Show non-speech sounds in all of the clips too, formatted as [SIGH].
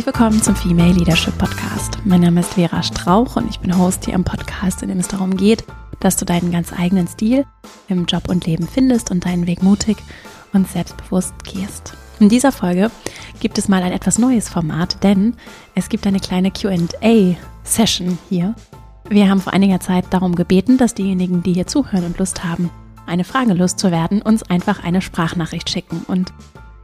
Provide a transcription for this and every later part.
Herzlich willkommen zum Female Leadership Podcast. Mein Name ist Vera Strauch und ich bin Host hier im Podcast, in dem es darum geht, dass du deinen ganz eigenen Stil im Job und Leben findest und deinen Weg mutig und selbstbewusst gehst. In dieser Folge gibt es mal ein etwas neues Format, denn es gibt eine kleine QA-Session hier. Wir haben vor einiger Zeit darum gebeten, dass diejenigen, die hier zuhören und Lust haben, eine Frage loszuwerden, uns einfach eine Sprachnachricht schicken. Und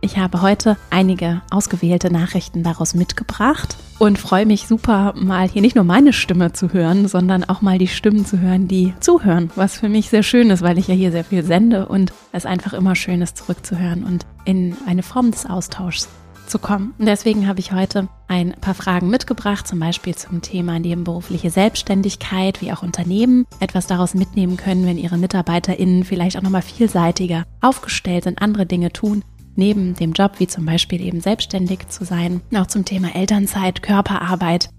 ich habe heute einige ausgewählte Nachrichten daraus mitgebracht und freue mich super, mal hier nicht nur meine Stimme zu hören, sondern auch mal die Stimmen zu hören, die zuhören, was für mich sehr schön ist, weil ich ja hier sehr viel sende und es einfach immer schön ist, zurückzuhören und in eine Form des Austauschs zu kommen. Und deswegen habe ich heute ein paar Fragen mitgebracht, zum Beispiel zum Thema nebenberufliche Selbstständigkeit, wie auch Unternehmen etwas daraus mitnehmen können, wenn ihre MitarbeiterInnen vielleicht auch nochmal vielseitiger aufgestellt sind, andere Dinge tun neben dem Job, wie zum Beispiel eben selbstständig zu sein, auch zum Thema Elternzeit, Körperarbeit.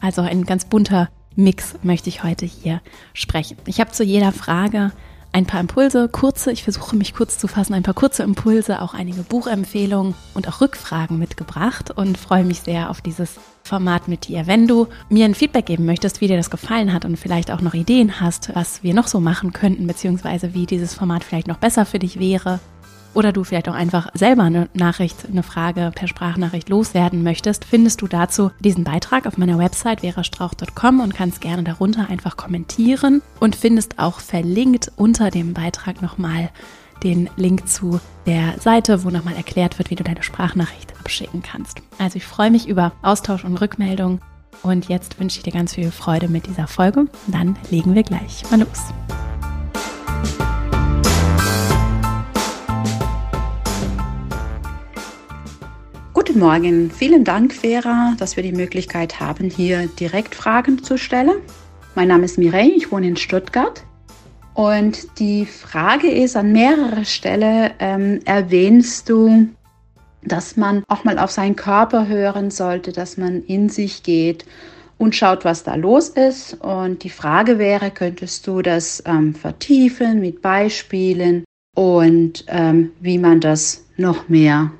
Also ein ganz bunter Mix möchte ich heute hier sprechen. Ich habe zu jeder Frage ein paar Impulse, kurze, ich versuche mich kurz zu fassen, ein paar kurze Impulse, auch einige Buchempfehlungen und auch Rückfragen mitgebracht und freue mich sehr auf dieses Format mit dir. Wenn du mir ein Feedback geben möchtest, wie dir das gefallen hat und vielleicht auch noch Ideen hast, was wir noch so machen könnten, beziehungsweise wie dieses Format vielleicht noch besser für dich wäre, oder du vielleicht auch einfach selber eine Nachricht, eine Frage per Sprachnachricht loswerden möchtest, findest du dazu diesen Beitrag auf meiner Website verastrauch.com und kannst gerne darunter einfach kommentieren und findest auch verlinkt unter dem Beitrag nochmal den Link zu der Seite, wo nochmal erklärt wird, wie du deine Sprachnachricht abschicken kannst. Also ich freue mich über Austausch und Rückmeldung und jetzt wünsche ich dir ganz viel Freude mit dieser Folge. Dann legen wir gleich mal los. Guten Morgen. Vielen Dank, Vera, dass wir die Möglichkeit haben, hier direkt Fragen zu stellen. Mein Name ist Mireille, ich wohne in Stuttgart. Und die Frage ist, an mehrerer Stelle ähm, erwähnst du, dass man auch mal auf seinen Körper hören sollte, dass man in sich geht und schaut, was da los ist. Und die Frage wäre, könntest du das ähm, vertiefen mit Beispielen und ähm, wie man das noch mehr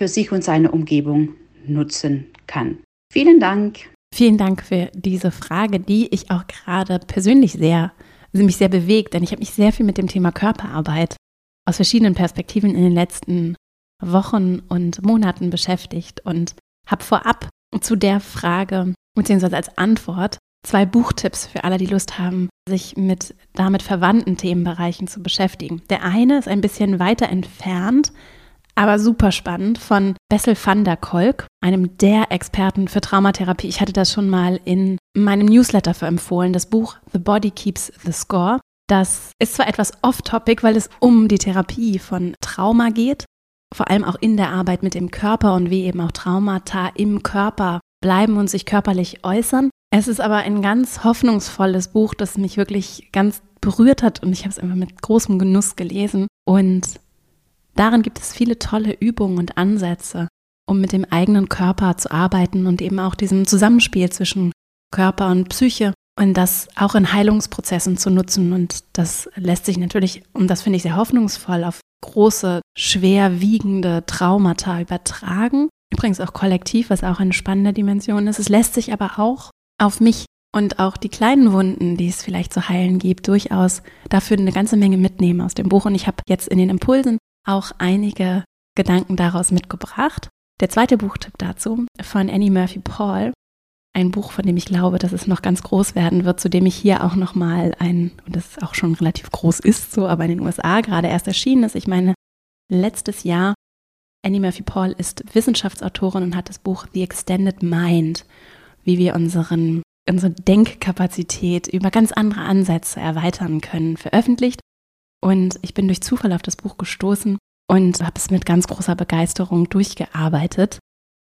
für sich und seine Umgebung nutzen kann. Vielen Dank. Vielen Dank für diese Frage, die ich auch gerade persönlich sehr, also mich sehr bewegt, denn ich habe mich sehr viel mit dem Thema Körperarbeit aus verschiedenen Perspektiven in den letzten Wochen und Monaten beschäftigt und habe vorab zu der Frage beziehungsweise als Antwort zwei Buchtipps für alle, die Lust haben, sich mit damit verwandten Themenbereichen zu beschäftigen. Der eine ist ein bisschen weiter entfernt, aber super spannend von Bessel van der Kolk, einem der Experten für Traumatherapie. Ich hatte das schon mal in meinem Newsletter verempfohlen, das Buch The Body Keeps the Score. Das ist zwar etwas off-topic, weil es um die Therapie von Trauma geht, vor allem auch in der Arbeit mit dem Körper und wie eben auch Traumata im Körper bleiben und sich körperlich äußern. Es ist aber ein ganz hoffnungsvolles Buch, das mich wirklich ganz berührt hat und ich habe es einfach mit großem Genuss gelesen und Darin gibt es viele tolle Übungen und Ansätze, um mit dem eigenen Körper zu arbeiten und eben auch diesem Zusammenspiel zwischen Körper und Psyche und das auch in Heilungsprozessen zu nutzen. Und das lässt sich natürlich, und das finde ich sehr hoffnungsvoll, auf große, schwerwiegende Traumata übertragen. Übrigens auch kollektiv, was auch eine spannende Dimension ist. Es lässt sich aber auch auf mich und auch die kleinen Wunden, die es vielleicht zu heilen gibt, durchaus dafür eine ganze Menge mitnehmen aus dem Buch. Und ich habe jetzt in den Impulsen auch einige Gedanken daraus mitgebracht. Der zweite Buchtipp dazu von Annie Murphy Paul, ein Buch, von dem ich glaube, dass es noch ganz groß werden wird, zu dem ich hier auch noch mal ein und das auch schon relativ groß ist, so aber in den USA gerade erst erschienen ist. Ich meine, letztes Jahr Annie Murphy Paul ist Wissenschaftsautorin und hat das Buch The Extended Mind, wie wir unseren unsere Denkkapazität über ganz andere Ansätze erweitern können, veröffentlicht. Und ich bin durch Zufall auf das Buch gestoßen und habe es mit ganz großer Begeisterung durchgearbeitet,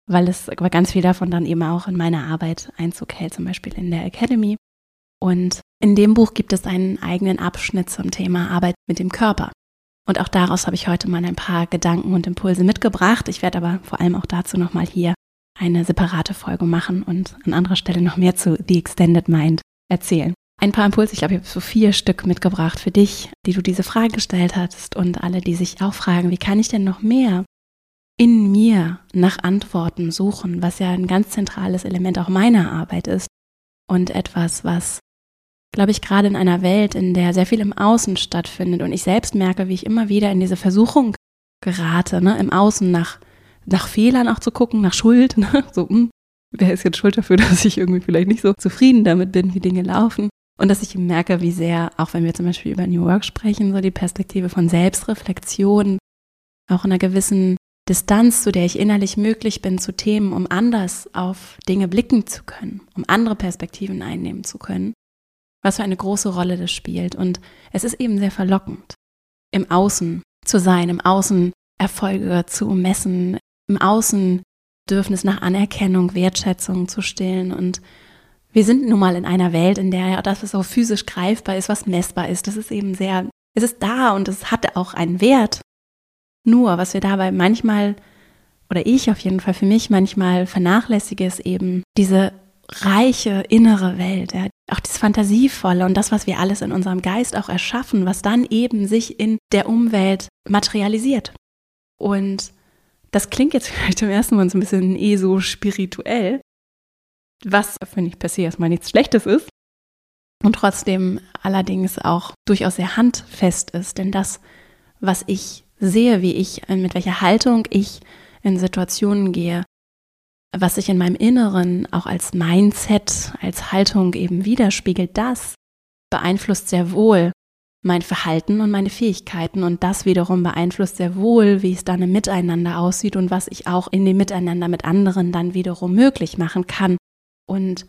weil es aber ganz viel davon dann eben auch in meine Arbeit Einzug hält, zum Beispiel in der Academy. Und in dem Buch gibt es einen eigenen Abschnitt zum Thema Arbeit mit dem Körper. Und auch daraus habe ich heute mal ein paar Gedanken und Impulse mitgebracht. Ich werde aber vor allem auch dazu nochmal hier eine separate Folge machen und an anderer Stelle noch mehr zu The Extended Mind erzählen ein paar Impulse. Ich glaube, ich habe so vier Stück mitgebracht für dich, die du diese Frage gestellt hast und alle, die sich auch fragen, wie kann ich denn noch mehr in mir nach Antworten suchen, was ja ein ganz zentrales Element auch meiner Arbeit ist und etwas, was, glaube ich, gerade in einer Welt, in der sehr viel im Außen stattfindet und ich selbst merke, wie ich immer wieder in diese Versuchung gerate, ne, im Außen nach, nach Fehlern auch zu gucken, nach Schuld, ne, so, mh, hm, wer ist jetzt schuld dafür, [LAUGHS] dass ich irgendwie vielleicht nicht so zufrieden damit bin, wie Dinge laufen. Und dass ich merke, wie sehr, auch wenn wir zum Beispiel über New Work sprechen, so die Perspektive von Selbstreflexion, auch in einer gewissen Distanz, zu der ich innerlich möglich bin zu Themen, um anders auf Dinge blicken zu können, um andere Perspektiven einnehmen zu können, was für eine große Rolle das spielt. Und es ist eben sehr verlockend, im Außen zu sein, im Außen Erfolge zu messen, im Außen Bedürfnis nach Anerkennung, Wertschätzung zu stillen. Und wir sind nun mal in einer Welt, in der ja das, was so physisch greifbar ist, was messbar ist, das ist eben sehr, es ist da und es hat auch einen Wert. Nur, was wir dabei manchmal, oder ich auf jeden Fall für mich manchmal vernachlässige, ist eben diese reiche innere Welt, ja, auch das Fantasievolle und das, was wir alles in unserem Geist auch erschaffen, was dann eben sich in der Umwelt materialisiert. Und das klingt jetzt [LAUGHS] vielleicht im ersten Mal so ein bisschen eh so spirituell, was, finde ich, per se erstmal nichts Schlechtes ist. Und trotzdem allerdings auch durchaus sehr handfest ist, denn das, was ich sehe, wie ich, mit welcher Haltung ich in Situationen gehe, was sich in meinem Inneren auch als Mindset, als Haltung eben widerspiegelt, das beeinflusst sehr wohl mein Verhalten und meine Fähigkeiten. Und das wiederum beeinflusst sehr wohl, wie es dann im Miteinander aussieht und was ich auch in dem Miteinander mit anderen dann wiederum möglich machen kann und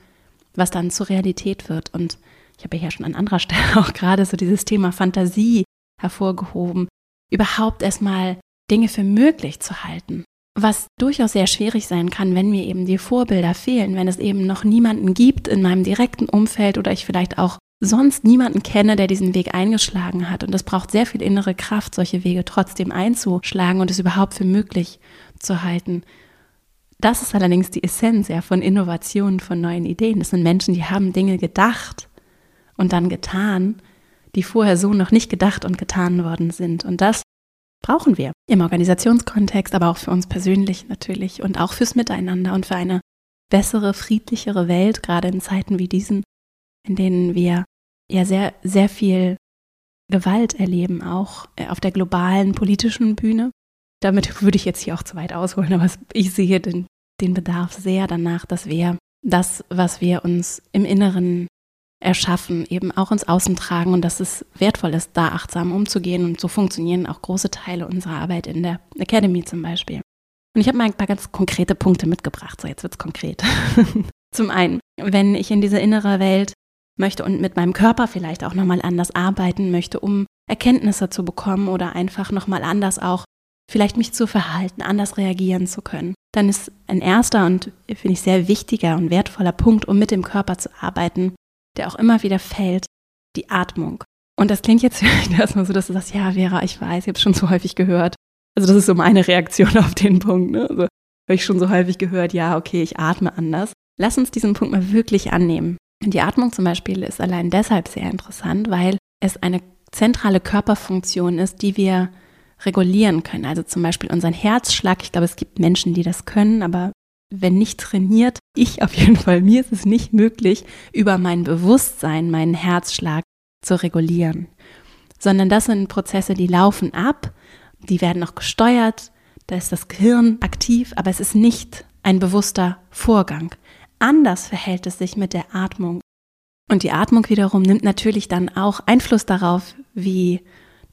was dann zur Realität wird. Und ich habe ja schon an anderer [LAUGHS] Stelle auch gerade so dieses Thema Fantasie hervorgehoben, überhaupt erstmal Dinge für möglich zu halten. Was durchaus sehr schwierig sein kann, wenn mir eben die Vorbilder fehlen, wenn es eben noch niemanden gibt in meinem direkten Umfeld oder ich vielleicht auch sonst niemanden kenne, der diesen Weg eingeschlagen hat. Und es braucht sehr viel innere Kraft, solche Wege trotzdem einzuschlagen und es überhaupt für möglich zu halten. Das ist allerdings die Essenz ja von Innovationen, von neuen Ideen. Das sind Menschen, die haben Dinge gedacht und dann getan die vorher so noch nicht gedacht und getan worden sind. Und das brauchen wir im Organisationskontext, aber auch für uns persönlich natürlich und auch fürs Miteinander und für eine bessere, friedlichere Welt, gerade in Zeiten wie diesen, in denen wir ja sehr, sehr viel Gewalt erleben, auch äh, auf der globalen politischen Bühne. Damit würde ich jetzt hier auch zu weit ausholen, aber ich sehe den, den Bedarf sehr danach, dass wir das, was wir uns im Inneren erschaffen, eben auch ins Außen tragen und dass es wertvoll ist, da achtsam umzugehen und so funktionieren auch große Teile unserer Arbeit in der Academy zum Beispiel. Und ich habe mal ein paar ganz konkrete Punkte mitgebracht. So, jetzt wird's konkret. [LAUGHS] zum einen, wenn ich in diese innere Welt möchte und mit meinem Körper vielleicht auch nochmal anders arbeiten möchte, um Erkenntnisse zu bekommen oder einfach nochmal anders auch vielleicht mich zu verhalten, anders reagieren zu können, dann ist ein erster und finde ich sehr wichtiger und wertvoller Punkt, um mit dem Körper zu arbeiten, der auch immer wieder fällt, die Atmung. Und das klingt jetzt [LAUGHS] erstmal so, dass du sagst, ja, Vera, ich weiß, ich habe es schon so häufig gehört. Also das ist so meine Reaktion [LAUGHS] auf den Punkt. Ne? Also habe ich schon so häufig gehört, ja, okay, ich atme anders. Lass uns diesen Punkt mal wirklich annehmen. Die Atmung zum Beispiel ist allein deshalb sehr interessant, weil es eine zentrale Körperfunktion ist, die wir regulieren können. Also zum Beispiel unseren Herzschlag. Ich glaube, es gibt Menschen, die das können, aber wenn nicht trainiert, ich auf jeden Fall, mir ist es nicht möglich, über mein Bewusstsein, meinen Herzschlag zu regulieren, sondern das sind Prozesse, die laufen ab, die werden auch gesteuert, da ist das Gehirn aktiv, aber es ist nicht ein bewusster Vorgang. Anders verhält es sich mit der Atmung. Und die Atmung wiederum nimmt natürlich dann auch Einfluss darauf, wie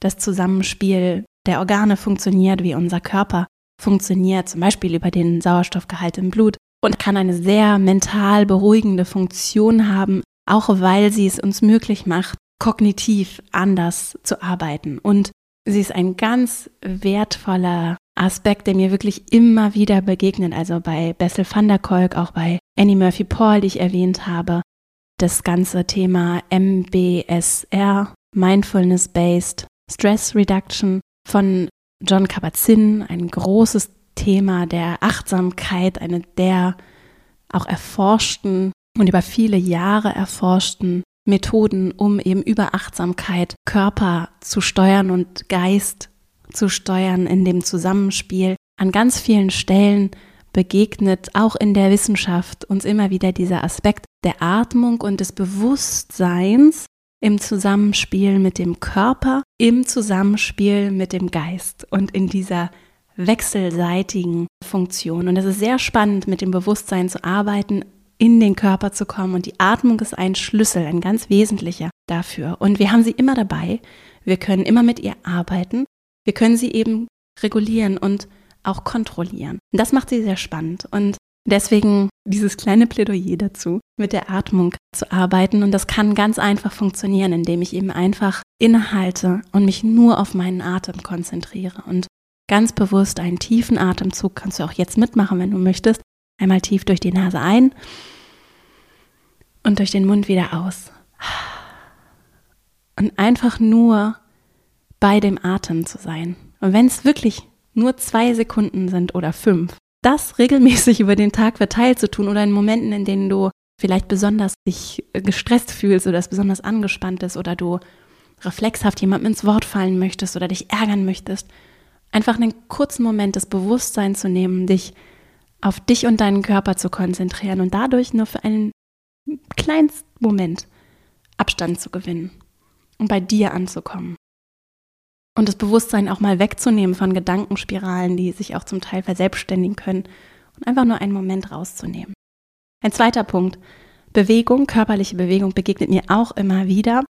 das Zusammenspiel der Organe funktioniert, wie unser Körper funktioniert, zum Beispiel über den Sauerstoffgehalt im Blut und kann eine sehr mental beruhigende Funktion haben, auch weil sie es uns möglich macht, kognitiv anders zu arbeiten. Und sie ist ein ganz wertvoller Aspekt, der mir wirklich immer wieder begegnet. Also bei Bessel van der Kolk, auch bei Annie Murphy Paul, die ich erwähnt habe. Das ganze Thema MBSR, Mindfulness-Based Stress Reduction von John Kabat-Zinn, ein großes Thema der Achtsamkeit, eine der auch erforschten und über viele Jahre erforschten Methoden, um eben über Achtsamkeit Körper zu steuern und Geist zu steuern in dem Zusammenspiel, an ganz vielen Stellen begegnet, auch in der Wissenschaft, uns immer wieder dieser Aspekt der Atmung und des Bewusstseins im Zusammenspiel mit dem Körper, im Zusammenspiel mit dem Geist und in dieser wechselseitigen Funktion. Und es ist sehr spannend, mit dem Bewusstsein zu arbeiten, in den Körper zu kommen. Und die Atmung ist ein Schlüssel, ein ganz wesentlicher dafür. Und wir haben sie immer dabei. Wir können immer mit ihr arbeiten. Wir können sie eben regulieren und auch kontrollieren. Und das macht sie sehr spannend. Und deswegen dieses kleine Plädoyer dazu, mit der Atmung zu arbeiten. Und das kann ganz einfach funktionieren, indem ich eben einfach innehalte und mich nur auf meinen Atem konzentriere. Und ganz bewusst einen tiefen Atemzug kannst du auch jetzt mitmachen, wenn du möchtest. Einmal tief durch die Nase ein und durch den Mund wieder aus. Und einfach nur bei dem Atem zu sein. Und wenn es wirklich nur zwei Sekunden sind oder fünf, das regelmäßig über den Tag verteilt zu tun oder in Momenten, in denen du vielleicht besonders dich gestresst fühlst oder es besonders angespannt ist oder du reflexhaft jemandem ins Wort fallen möchtest oder dich ärgern möchtest, einfach einen kurzen Moment des Bewusstseins zu nehmen, dich auf dich und deinen Körper zu konzentrieren und dadurch nur für einen kleinen Moment Abstand zu gewinnen und bei dir anzukommen. Und das Bewusstsein auch mal wegzunehmen von Gedankenspiralen, die sich auch zum Teil verselbstständigen können und einfach nur einen Moment rauszunehmen. Ein zweiter Punkt. Bewegung, körperliche Bewegung begegnet mir auch immer wieder.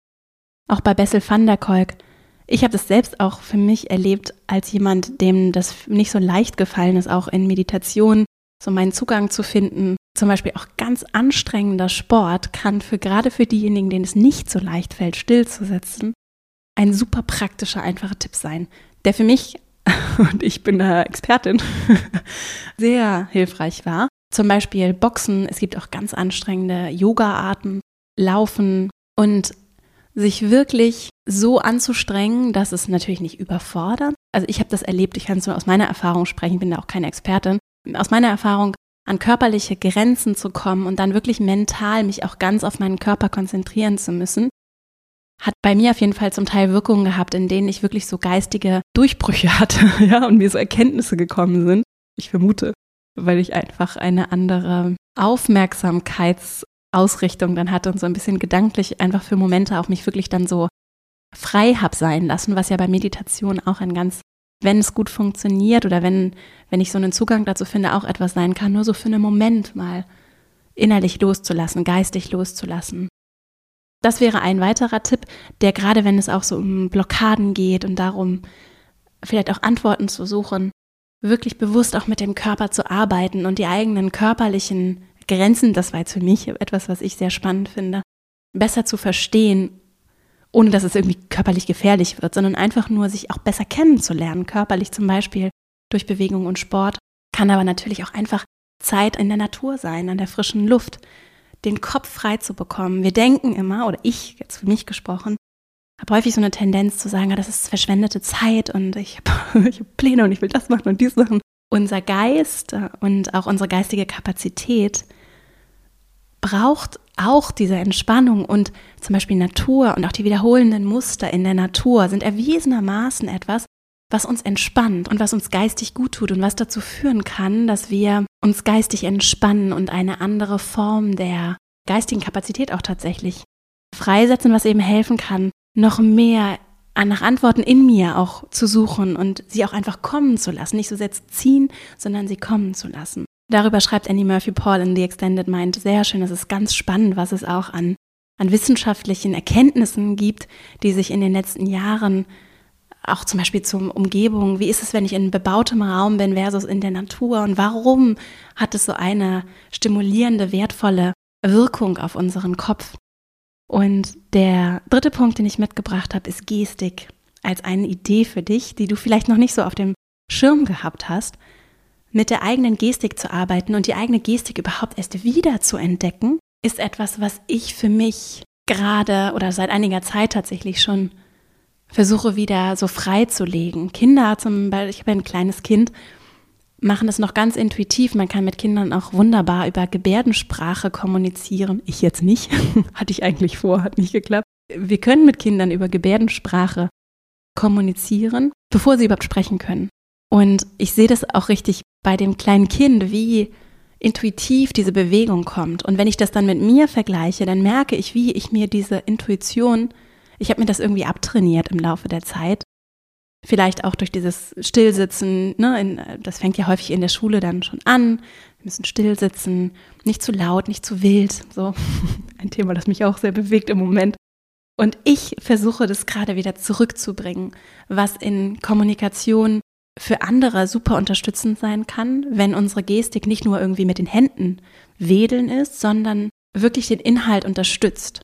Auch bei Bessel van der Kolk. Ich habe das selbst auch für mich erlebt als jemand, dem das nicht so leicht gefallen ist, auch in Meditation so meinen Zugang zu finden. Zum Beispiel auch ganz anstrengender Sport kann für gerade für diejenigen, denen es nicht so leicht fällt, still ein super praktischer, einfacher Tipp sein, der für mich, [LAUGHS] und ich bin da Expertin, [LAUGHS] sehr hilfreich war. Zum Beispiel Boxen, es gibt auch ganz anstrengende Yoga-Arten, Laufen und sich wirklich so anzustrengen, dass es natürlich nicht überfordert. Also ich habe das erlebt, ich kann es nur aus meiner Erfahrung sprechen, bin da auch keine Expertin aus meiner Erfahrung an körperliche Grenzen zu kommen und dann wirklich mental mich auch ganz auf meinen Körper konzentrieren zu müssen, hat bei mir auf jeden Fall zum Teil Wirkungen gehabt, in denen ich wirklich so geistige Durchbrüche [LAUGHS] hatte, ja, und mir so Erkenntnisse gekommen sind. Ich vermute, weil ich einfach eine andere Aufmerksamkeitsausrichtung dann hatte und so ein bisschen gedanklich einfach für Momente auch mich wirklich dann so frei hab sein lassen, was ja bei Meditation auch ein ganz wenn es gut funktioniert oder wenn, wenn ich so einen Zugang dazu finde, auch etwas sein kann, nur so für einen Moment mal innerlich loszulassen, geistig loszulassen. Das wäre ein weiterer Tipp, der gerade wenn es auch so um Blockaden geht und darum, vielleicht auch Antworten zu suchen, wirklich bewusst auch mit dem Körper zu arbeiten und die eigenen körperlichen Grenzen, das war jetzt für mich etwas, was ich sehr spannend finde, besser zu verstehen ohne dass es irgendwie körperlich gefährlich wird, sondern einfach nur sich auch besser kennenzulernen, körperlich zum Beispiel durch Bewegung und Sport, kann aber natürlich auch einfach Zeit in der Natur sein, an der frischen Luft, den Kopf frei zu bekommen. Wir denken immer, oder ich, jetzt für mich gesprochen, habe häufig so eine Tendenz zu sagen, das ist verschwendete Zeit und ich habe [LAUGHS] hab Pläne und ich will das machen und dies machen. Unser Geist und auch unsere geistige Kapazität braucht auch diese Entspannung und zum Beispiel Natur und auch die wiederholenden Muster in der Natur sind erwiesenermaßen etwas, was uns entspannt und was uns geistig gut tut und was dazu führen kann, dass wir uns geistig entspannen und eine andere Form der geistigen Kapazität auch tatsächlich freisetzen, was eben helfen kann, noch mehr nach Antworten in mir auch zu suchen und sie auch einfach kommen zu lassen. Nicht so sehr ziehen, sondern sie kommen zu lassen. Darüber schreibt Annie Murphy Paul in The Extended Mind sehr schön. Es ist ganz spannend, was es auch an, an wissenschaftlichen Erkenntnissen gibt, die sich in den letzten Jahren auch zum Beispiel zum Umgebung, wie ist es, wenn ich in bebautem Raum bin versus in der Natur und warum hat es so eine stimulierende, wertvolle Wirkung auf unseren Kopf? Und der dritte Punkt, den ich mitgebracht habe, ist Gestik als eine Idee für dich, die du vielleicht noch nicht so auf dem Schirm gehabt hast mit der eigenen Gestik zu arbeiten und die eigene Gestik überhaupt erst wieder zu entdecken, ist etwas, was ich für mich gerade oder seit einiger Zeit tatsächlich schon versuche wieder so frei zu legen. Kinder zum Beispiel, ich habe ein kleines Kind, machen das noch ganz intuitiv. Man kann mit Kindern auch wunderbar über Gebärdensprache kommunizieren. Ich jetzt nicht. [LAUGHS] Hatte ich eigentlich vor, hat nicht geklappt. Wir können mit Kindern über Gebärdensprache kommunizieren, bevor sie überhaupt sprechen können. Und ich sehe das auch richtig bei dem kleinen Kind, wie intuitiv diese Bewegung kommt. Und wenn ich das dann mit mir vergleiche, dann merke ich, wie ich mir diese Intuition, ich habe mir das irgendwie abtrainiert im Laufe der Zeit. Vielleicht auch durch dieses Stillsitzen, ne, in, das fängt ja häufig in der Schule dann schon an. Wir müssen stillsitzen, nicht zu laut, nicht zu wild. So [LAUGHS] ein Thema, das mich auch sehr bewegt im Moment. Und ich versuche das gerade wieder zurückzubringen, was in Kommunikation für andere super unterstützend sein kann, wenn unsere Gestik nicht nur irgendwie mit den Händen wedeln ist, sondern wirklich den Inhalt unterstützt.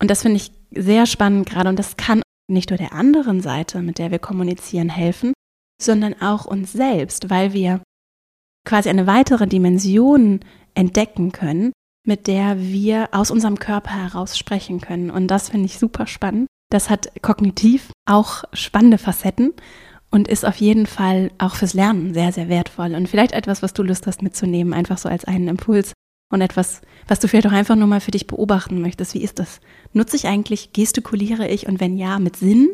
Und das finde ich sehr spannend gerade und das kann nicht nur der anderen Seite, mit der wir kommunizieren, helfen, sondern auch uns selbst, weil wir quasi eine weitere Dimension entdecken können, mit der wir aus unserem Körper heraus sprechen können. Und das finde ich super spannend. Das hat kognitiv auch spannende Facetten und ist auf jeden Fall auch fürs Lernen sehr, sehr wertvoll. Und vielleicht etwas, was du Lust hast mitzunehmen, einfach so als einen Impuls und etwas, was du vielleicht auch einfach nur mal für dich beobachten möchtest. Wie ist das? Nutze ich eigentlich, gestikuliere ich und wenn ja, mit Sinn?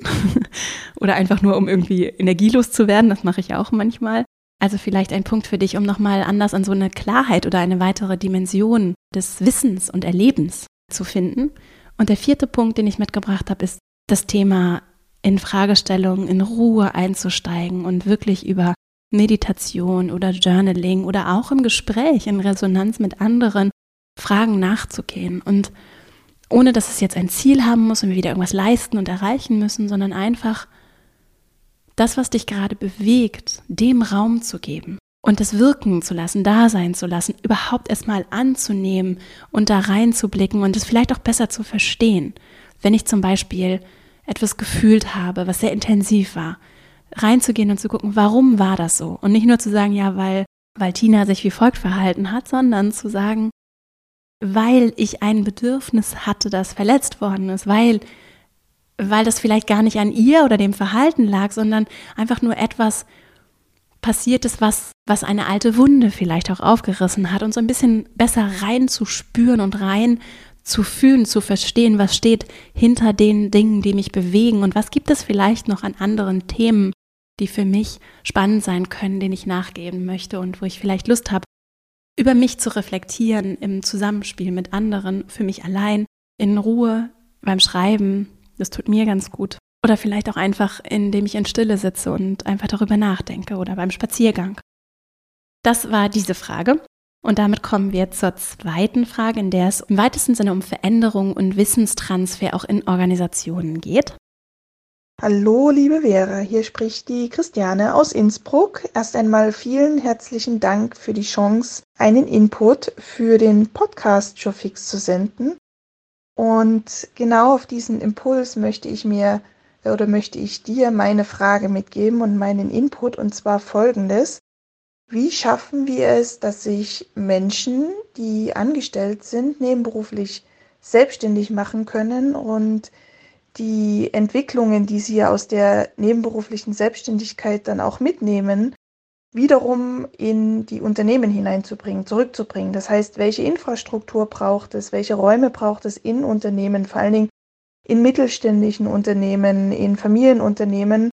[LAUGHS] Oder einfach nur, um irgendwie energielos zu werden? Das mache ich auch manchmal. Also vielleicht ein Punkt für dich, um nochmal anders an so eine Klarheit oder eine weitere Dimension des Wissens und Erlebens zu finden. Und der vierte Punkt, den ich mitgebracht habe, ist das Thema in Fragestellungen in Ruhe einzusteigen und wirklich über Meditation oder Journaling oder auch im Gespräch in Resonanz mit anderen Fragen nachzugehen und ohne dass es jetzt ein Ziel haben muss und wir wieder irgendwas leisten und erreichen müssen, sondern einfach das, was dich gerade bewegt, dem Raum zu geben und es wirken zu lassen, da sein zu lassen, überhaupt erstmal anzunehmen und da reinzublicken und es vielleicht auch besser zu verstehen. Wenn ich zum Beispiel etwas gefühlt habe, was sehr intensiv war, reinzugehen und zu gucken, warum war das so? Und nicht nur zu sagen, ja, weil, weil Tina sich wie folgt verhalten hat, sondern zu sagen, weil ich ein Bedürfnis hatte, das verletzt worden ist, weil, weil das vielleicht gar nicht an ihr oder dem Verhalten lag, sondern einfach nur etwas passiert ist, was, was eine alte Wunde vielleicht auch aufgerissen hat und so ein bisschen besser reinzuspüren und rein zu fühlen, zu verstehen, was steht hinter den Dingen, die mich bewegen und was gibt es vielleicht noch an anderen Themen, die für mich spannend sein können, denen ich nachgeben möchte und wo ich vielleicht Lust habe, über mich zu reflektieren im Zusammenspiel mit anderen, für mich allein, in Ruhe, beim Schreiben. Das tut mir ganz gut. Oder vielleicht auch einfach, indem ich in Stille sitze und einfach darüber nachdenke oder beim Spaziergang. Das war diese Frage. Und damit kommen wir zur zweiten Frage, in der es im weitesten Sinne um Veränderung und Wissenstransfer auch in Organisationen geht. Hallo, liebe Vera, hier spricht die Christiane aus Innsbruck. Erst einmal vielen herzlichen Dank für die Chance, einen Input für den Podcast Showfix zu senden. Und genau auf diesen Impuls möchte ich mir oder möchte ich dir meine Frage mitgeben und meinen Input und zwar folgendes. Wie schaffen wir es, dass sich Menschen, die angestellt sind, nebenberuflich selbstständig machen können und die Entwicklungen, die sie aus der nebenberuflichen Selbstständigkeit dann auch mitnehmen, wiederum in die Unternehmen hineinzubringen, zurückzubringen. Das heißt, welche Infrastruktur braucht es, welche Räume braucht es in Unternehmen, vor allen Dingen in mittelständischen Unternehmen, in Familienunternehmen,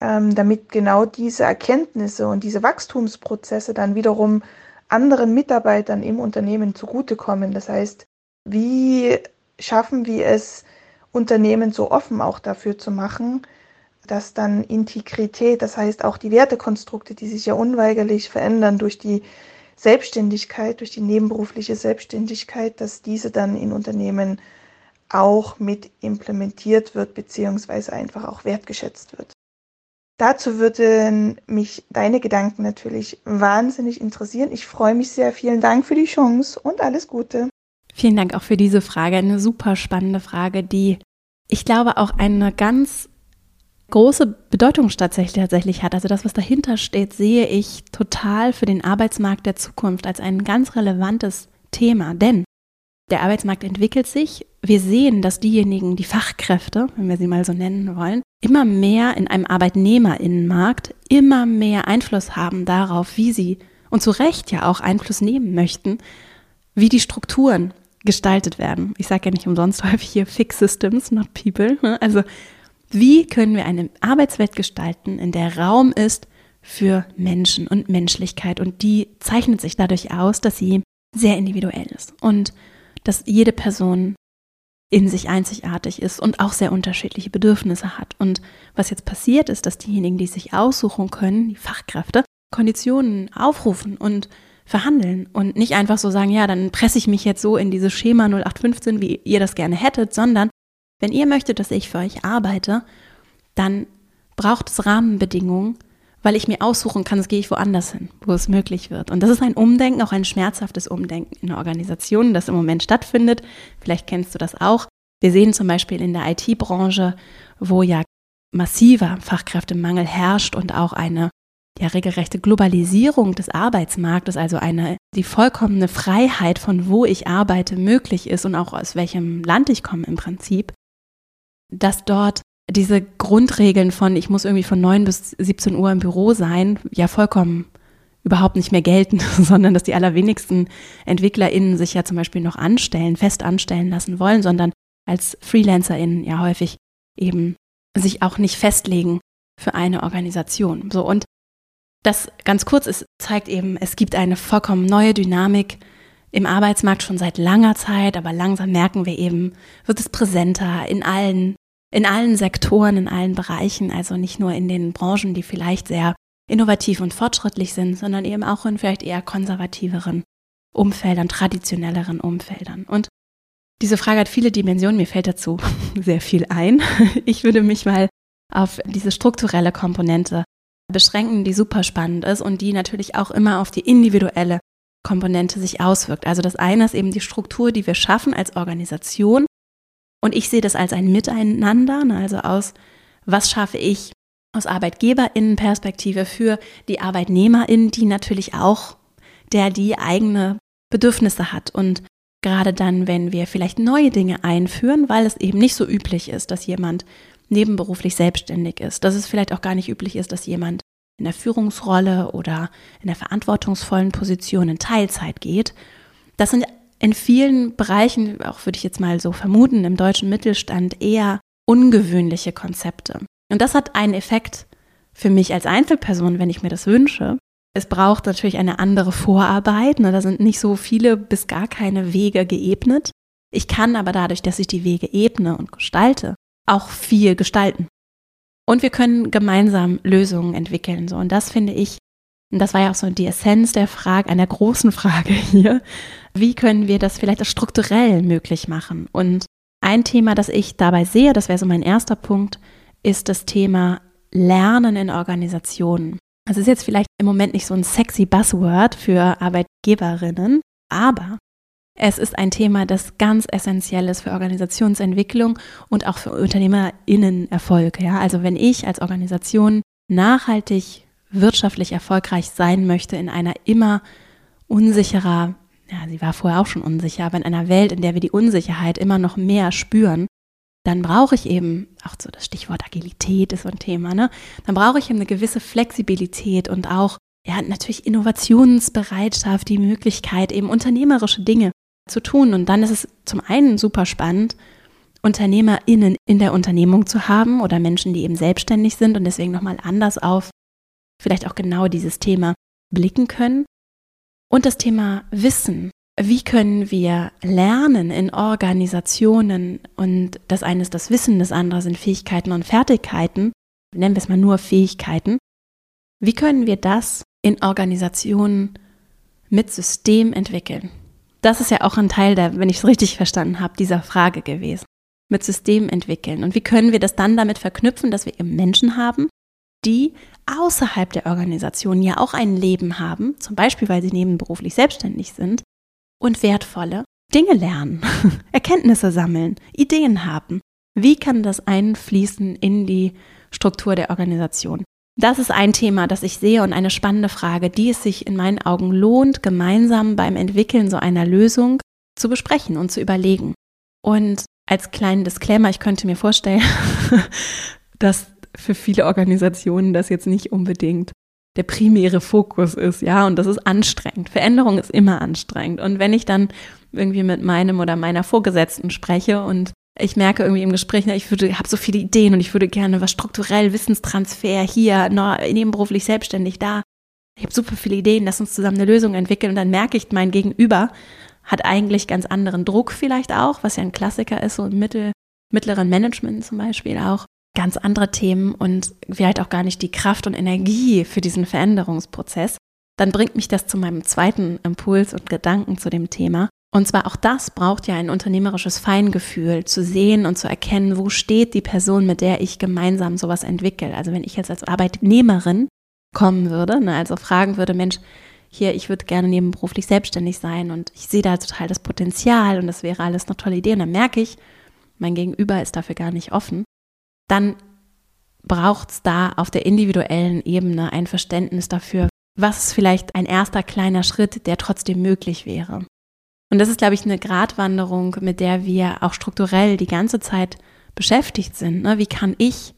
damit genau diese Erkenntnisse und diese Wachstumsprozesse dann wiederum anderen Mitarbeitern im Unternehmen zugutekommen. Das heißt, wie schaffen wir es, Unternehmen so offen auch dafür zu machen, dass dann Integrität, das heißt auch die Wertekonstrukte, die sich ja unweigerlich verändern durch die Selbstständigkeit, durch die nebenberufliche Selbstständigkeit, dass diese dann in Unternehmen auch mit implementiert wird, beziehungsweise einfach auch wertgeschätzt wird. Dazu würden mich deine Gedanken natürlich wahnsinnig interessieren. Ich freue mich sehr. Vielen Dank für die Chance und alles Gute. Vielen Dank auch für diese Frage. Eine super spannende Frage, die ich glaube auch eine ganz große Bedeutung tatsächlich hat. Also das, was dahinter steht, sehe ich total für den Arbeitsmarkt der Zukunft als ein ganz relevantes Thema. Denn der Arbeitsmarkt entwickelt sich. Wir sehen, dass diejenigen, die Fachkräfte, wenn wir sie mal so nennen wollen, immer mehr in einem Arbeitnehmerinnenmarkt immer mehr Einfluss haben darauf, wie sie und zu Recht ja auch Einfluss nehmen möchten, wie die Strukturen gestaltet werden. Ich sage ja nicht umsonst häufig hier Fix Systems, not People. Ne? Also wie können wir eine Arbeitswelt gestalten, in der Raum ist für Menschen und Menschlichkeit. Und die zeichnet sich dadurch aus, dass sie sehr individuell ist und dass jede Person in sich einzigartig ist und auch sehr unterschiedliche Bedürfnisse hat. Und was jetzt passiert ist, dass diejenigen, die sich aussuchen können, die Fachkräfte, Konditionen aufrufen und verhandeln und nicht einfach so sagen, ja, dann presse ich mich jetzt so in dieses Schema 0815, wie ihr das gerne hättet, sondern wenn ihr möchtet, dass ich für euch arbeite, dann braucht es Rahmenbedingungen, weil ich mir aussuchen kann, es gehe ich woanders hin, wo es möglich wird. Und das ist ein Umdenken, auch ein schmerzhaftes Umdenken in der Organisation, das im Moment stattfindet. Vielleicht kennst du das auch. Wir sehen zum Beispiel in der IT-Branche, wo ja massiver Fachkräftemangel herrscht und auch eine ja regelrechte Globalisierung des Arbeitsmarktes, also eine die vollkommene Freiheit von wo ich arbeite möglich ist und auch aus welchem Land ich komme im Prinzip, dass dort diese Grundregeln von, ich muss irgendwie von 9 bis 17 Uhr im Büro sein, ja vollkommen überhaupt nicht mehr gelten, [LAUGHS] sondern dass die allerwenigsten EntwicklerInnen sich ja zum Beispiel noch anstellen, fest anstellen lassen wollen, sondern als FreelancerInnen ja häufig eben sich auch nicht festlegen für eine Organisation. So und das ganz kurz ist, zeigt eben, es gibt eine vollkommen neue Dynamik im Arbeitsmarkt schon seit langer Zeit, aber langsam merken wir eben, wird es präsenter in allen in allen Sektoren, in allen Bereichen, also nicht nur in den Branchen, die vielleicht sehr innovativ und fortschrittlich sind, sondern eben auch in vielleicht eher konservativeren Umfeldern, traditionelleren Umfeldern. Und diese Frage hat viele Dimensionen, mir fällt dazu [LAUGHS] sehr viel ein. Ich würde mich mal auf diese strukturelle Komponente beschränken, die super spannend ist und die natürlich auch immer auf die individuelle Komponente sich auswirkt. Also das eine ist eben die Struktur, die wir schaffen als Organisation, und ich sehe das als ein Miteinander, ne, also aus, was schaffe ich aus Arbeitgeberinnenperspektive für die Arbeitnehmerin, die natürlich auch der die eigene Bedürfnisse hat. Und gerade dann, wenn wir vielleicht neue Dinge einführen, weil es eben nicht so üblich ist, dass jemand nebenberuflich selbstständig ist, dass es vielleicht auch gar nicht üblich ist, dass jemand in der Führungsrolle oder in der verantwortungsvollen Position in Teilzeit geht. Das sind in vielen Bereichen, auch würde ich jetzt mal so vermuten, im deutschen Mittelstand eher ungewöhnliche Konzepte. Und das hat einen Effekt für mich als Einzelperson, wenn ich mir das wünsche. Es braucht natürlich eine andere Vorarbeit. Ne? Da sind nicht so viele bis gar keine Wege geebnet. Ich kann aber dadurch, dass ich die Wege ebne und gestalte, auch viel gestalten. Und wir können gemeinsam Lösungen entwickeln. So. Und das finde ich und das war ja auch so die Essenz der Frage, einer großen Frage [LAUGHS] hier. Wie können wir das vielleicht strukturell möglich machen? Und ein Thema, das ich dabei sehe, das wäre so mein erster Punkt, ist das Thema Lernen in Organisationen. Das ist jetzt vielleicht im Moment nicht so ein sexy Buzzword für Arbeitgeberinnen, aber es ist ein Thema, das ganz essentiell ist für Organisationsentwicklung und auch für UnternehmerInnen-Erfolg. Ja? Also wenn ich als Organisation nachhaltig wirtschaftlich erfolgreich sein möchte in einer immer unsicherer, ja, sie war vorher auch schon unsicher, aber in einer Welt, in der wir die Unsicherheit immer noch mehr spüren, dann brauche ich eben, auch so das Stichwort Agilität ist so ein Thema, ne? Dann brauche ich eben eine gewisse Flexibilität und auch, ja, natürlich Innovationsbereitschaft, die Möglichkeit, eben unternehmerische Dinge zu tun. Und dann ist es zum einen super spannend, UnternehmerInnen in der Unternehmung zu haben oder Menschen, die eben selbstständig sind und deswegen nochmal anders auf vielleicht auch genau dieses Thema blicken können. Und das Thema Wissen. Wie können wir lernen in Organisationen? Und das eine ist das Wissen, das andere sind Fähigkeiten und Fertigkeiten. Nennen wir es mal nur Fähigkeiten. Wie können wir das in Organisationen mit System entwickeln? Das ist ja auch ein Teil der, wenn ich es richtig verstanden habe, dieser Frage gewesen. Mit System entwickeln. Und wie können wir das dann damit verknüpfen, dass wir eben Menschen haben, die außerhalb der Organisation ja auch ein Leben haben, zum Beispiel weil sie nebenberuflich selbstständig sind und wertvolle Dinge lernen, [LAUGHS] Erkenntnisse sammeln, Ideen haben. Wie kann das einfließen in die Struktur der Organisation? Das ist ein Thema, das ich sehe und eine spannende Frage, die es sich in meinen Augen lohnt, gemeinsam beim Entwickeln so einer Lösung zu besprechen und zu überlegen. Und als kleinen Disclaimer, ich könnte mir vorstellen, [LAUGHS] dass für viele Organisationen das jetzt nicht unbedingt der primäre Fokus ist, ja, und das ist anstrengend. Veränderung ist immer anstrengend. Und wenn ich dann irgendwie mit meinem oder meiner Vorgesetzten spreche und ich merke irgendwie im Gespräch, ne, ich würde, habe so viele Ideen und ich würde gerne was strukturell, Wissenstransfer hier, nebenberuflich selbstständig da. Ich habe super viele Ideen, lass uns zusammen eine Lösung entwickeln und dann merke ich, mein Gegenüber hat eigentlich ganz anderen Druck vielleicht auch, was ja ein Klassiker ist, so im mittel, mittleren Management zum Beispiel auch. Ganz andere Themen und vielleicht auch gar nicht die Kraft und Energie für diesen Veränderungsprozess. Dann bringt mich das zu meinem zweiten Impuls und Gedanken zu dem Thema. Und zwar auch das braucht ja ein unternehmerisches Feingefühl, zu sehen und zu erkennen, wo steht die Person, mit der ich gemeinsam sowas entwickle. Also wenn ich jetzt als Arbeitnehmerin kommen würde, ne, also fragen würde, Mensch, hier, ich würde gerne nebenberuflich selbstständig sein und ich sehe da total das Potenzial und das wäre alles eine tolle Idee. Und dann merke ich, mein Gegenüber ist dafür gar nicht offen. Dann braucht es da auf der individuellen Ebene ein Verständnis dafür, was ist vielleicht ein erster kleiner Schritt, der trotzdem möglich wäre. Und das ist, glaube ich, eine Gratwanderung, mit der wir auch strukturell die ganze Zeit beschäftigt sind. Ne? Wie kann ich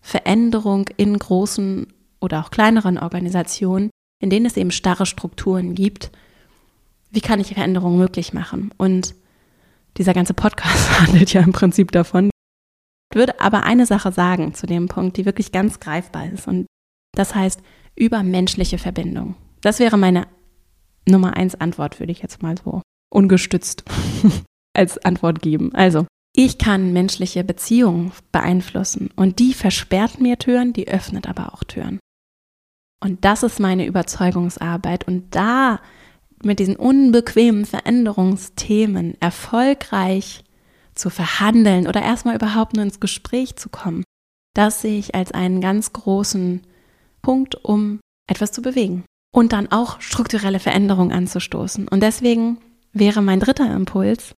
Veränderung in großen oder auch kleineren Organisationen, in denen es eben starre Strukturen gibt, wie kann ich Veränderungen möglich machen? Und dieser ganze Podcast [LAUGHS] handelt ja im Prinzip davon. Würde aber eine Sache sagen zu dem Punkt, die wirklich ganz greifbar ist. Und das heißt übermenschliche Verbindung. Das wäre meine Nummer eins Antwort, würde ich jetzt mal so ungestützt [LAUGHS] als Antwort geben. Also, ich kann menschliche Beziehungen beeinflussen und die versperrt mir Türen, die öffnet aber auch Türen. Und das ist meine Überzeugungsarbeit und da mit diesen unbequemen Veränderungsthemen erfolgreich zu verhandeln oder erstmal überhaupt nur ins Gespräch zu kommen, das sehe ich als einen ganz großen Punkt, um etwas zu bewegen und dann auch strukturelle Veränderungen anzustoßen. Und deswegen wäre mein dritter Impuls,